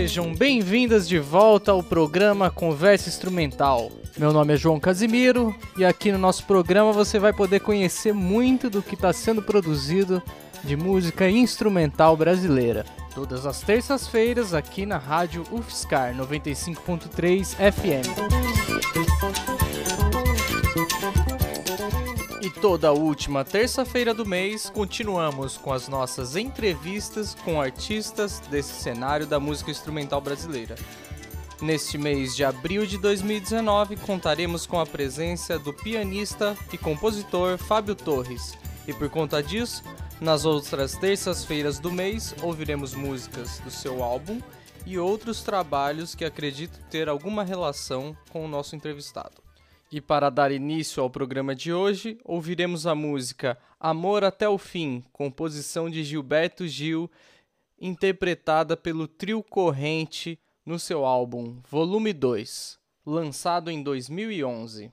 sejam bem-vindas de volta ao programa Conversa Instrumental. Meu nome é João Casimiro e aqui no nosso programa você vai poder conhecer muito do que está sendo produzido de música instrumental brasileira. Todas as terças-feiras aqui na Rádio UFSCar 95.3 FM. E toda última terça-feira do mês continuamos com as nossas entrevistas com artistas desse cenário da música instrumental brasileira. Neste mês de abril de 2019, contaremos com a presença do pianista e compositor Fábio Torres. E por conta disso, nas outras terças-feiras do mês, ouviremos músicas do seu álbum e outros trabalhos que acredito ter alguma relação com o nosso entrevistado. E para dar início ao programa de hoje, ouviremos a música Amor até o Fim, composição de Gilberto Gil, interpretada pelo Trio Corrente no seu álbum Volume 2, lançado em 2011.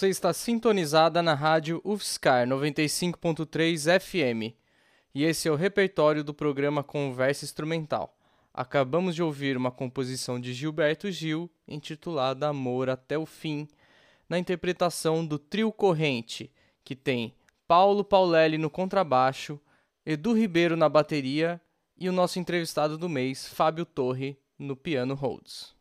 Você está sintonizada na rádio UFSCar 95.3 FM e esse é o repertório do programa Conversa Instrumental. Acabamos de ouvir uma composição de Gilberto Gil intitulada Amor até o Fim, na interpretação do Trio Corrente, que tem Paulo Paulelli no contrabaixo, Edu Ribeiro na bateria e o nosso entrevistado do mês, Fábio Torre, no piano Rhodes.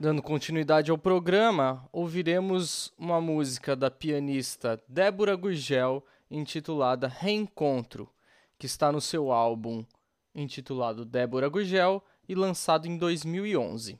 Dando continuidade ao programa, ouviremos uma música da pianista Débora Gurgel intitulada Reencontro, que está no seu álbum intitulado Débora Gurgel e lançado em 2011.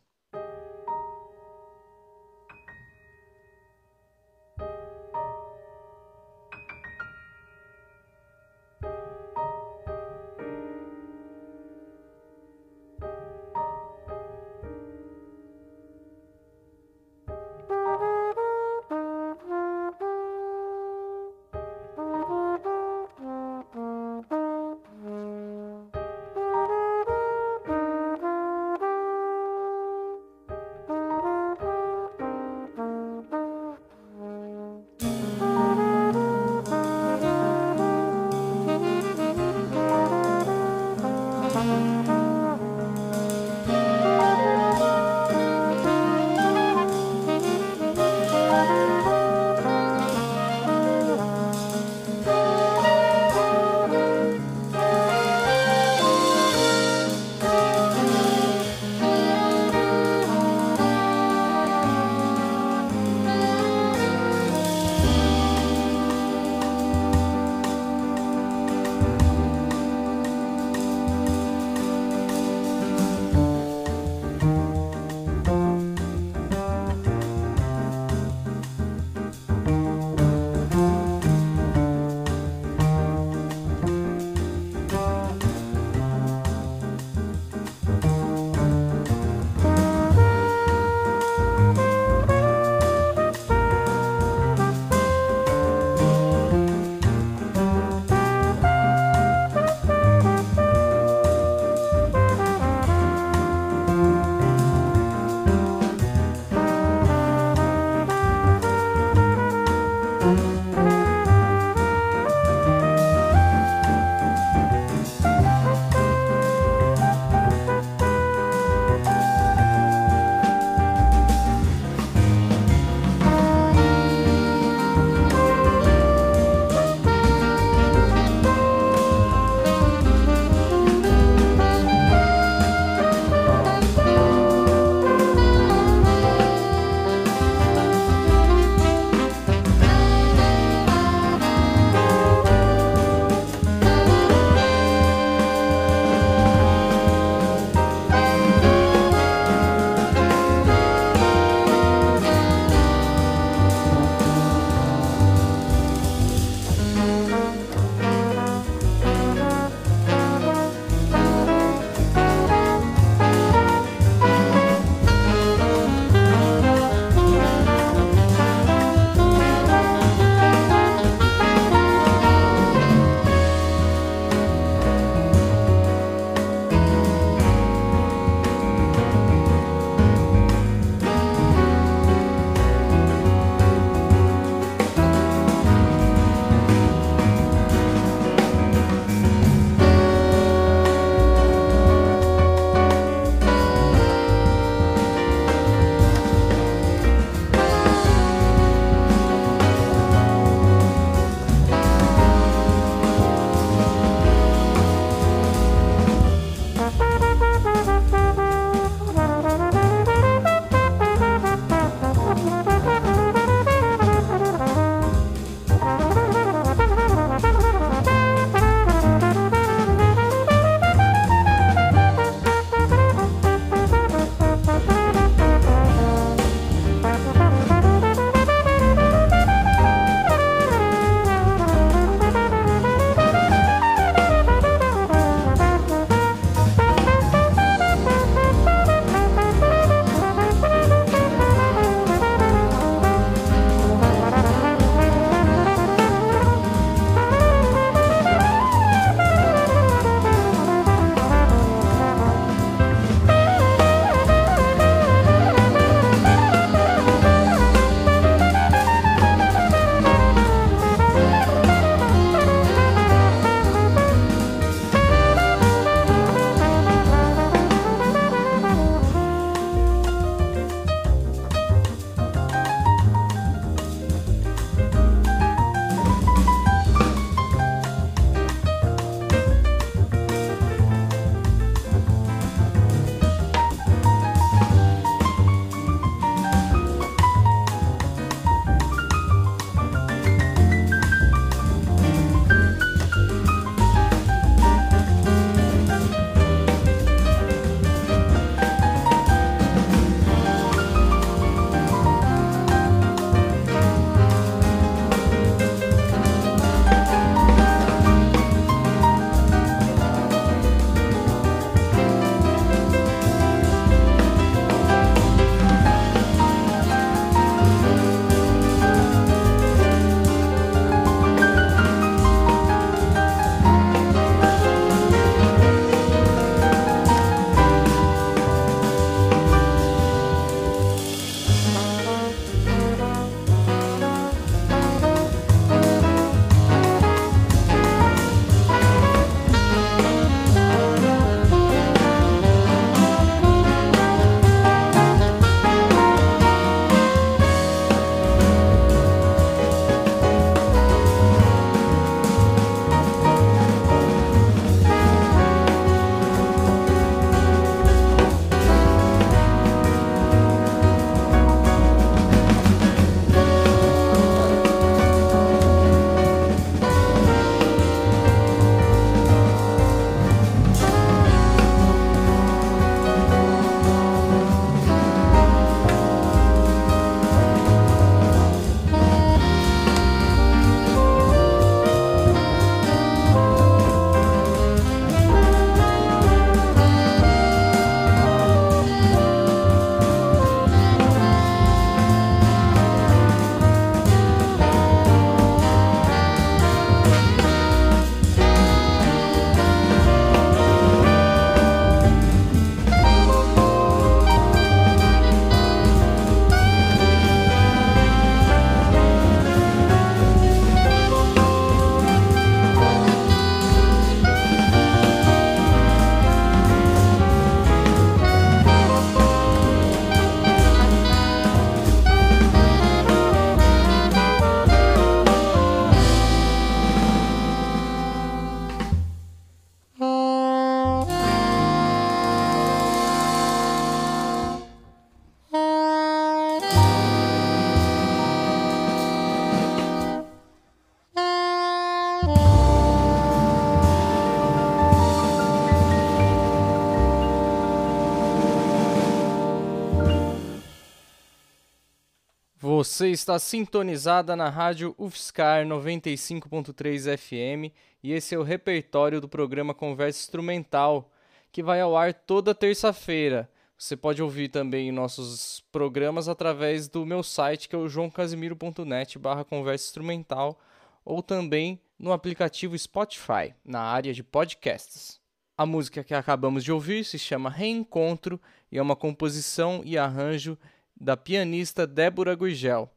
Você está sintonizada na rádio UFSCar 95.3 FM e esse é o repertório do programa Conversa Instrumental, que vai ao ar toda terça-feira. Você pode ouvir também nossos programas através do meu site, que é o joãocasimiro.net barra conversa instrumental, ou também no aplicativo Spotify, na área de podcasts. A música que acabamos de ouvir se chama Reencontro e é uma composição e arranjo da pianista Débora Gurgel.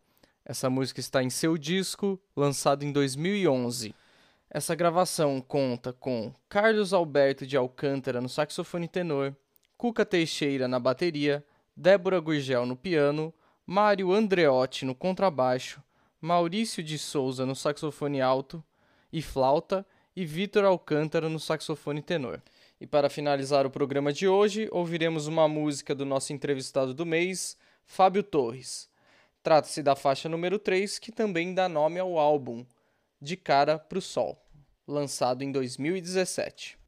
Essa música está em seu disco, lançado em 2011. Essa gravação conta com Carlos Alberto de Alcântara no saxofone tenor, Cuca Teixeira na bateria, Débora Gurgel no piano, Mário Andreotti no contrabaixo, Maurício de Souza no saxofone alto e flauta e Vitor Alcântara no saxofone tenor. E para finalizar o programa de hoje, ouviremos uma música do nosso entrevistado do mês, Fábio Torres. Trata-se da faixa número 3, que também dá nome ao álbum, De Cara pro Sol, lançado em 2017.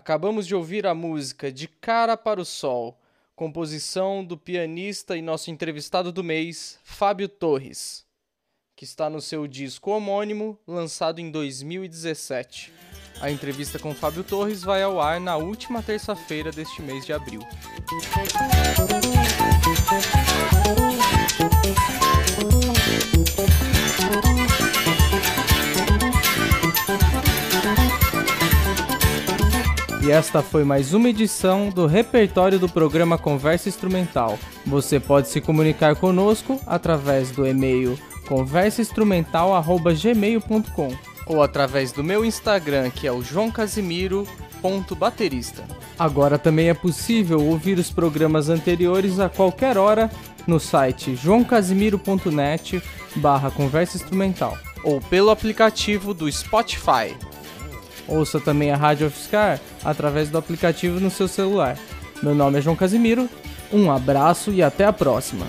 Acabamos de ouvir a música De Cara para o Sol, composição do pianista e nosso entrevistado do mês, Fábio Torres, que está no seu disco homônimo, lançado em 2017. A entrevista com Fábio Torres vai ao ar na última terça-feira deste mês de abril. E esta foi mais uma edição do repertório do programa Conversa Instrumental. Você pode se comunicar conosco através do e-mail conversainstrumental@gmail.com ou através do meu Instagram, que é o João Casimiro baterista. Agora também é possível ouvir os programas anteriores a qualquer hora no site joãocasimiro.net barra conversa instrumental ou pelo aplicativo do Spotify. Ouça também a Rádio UFSCar através do aplicativo no seu celular. Meu nome é João Casimiro, um abraço e até a próxima!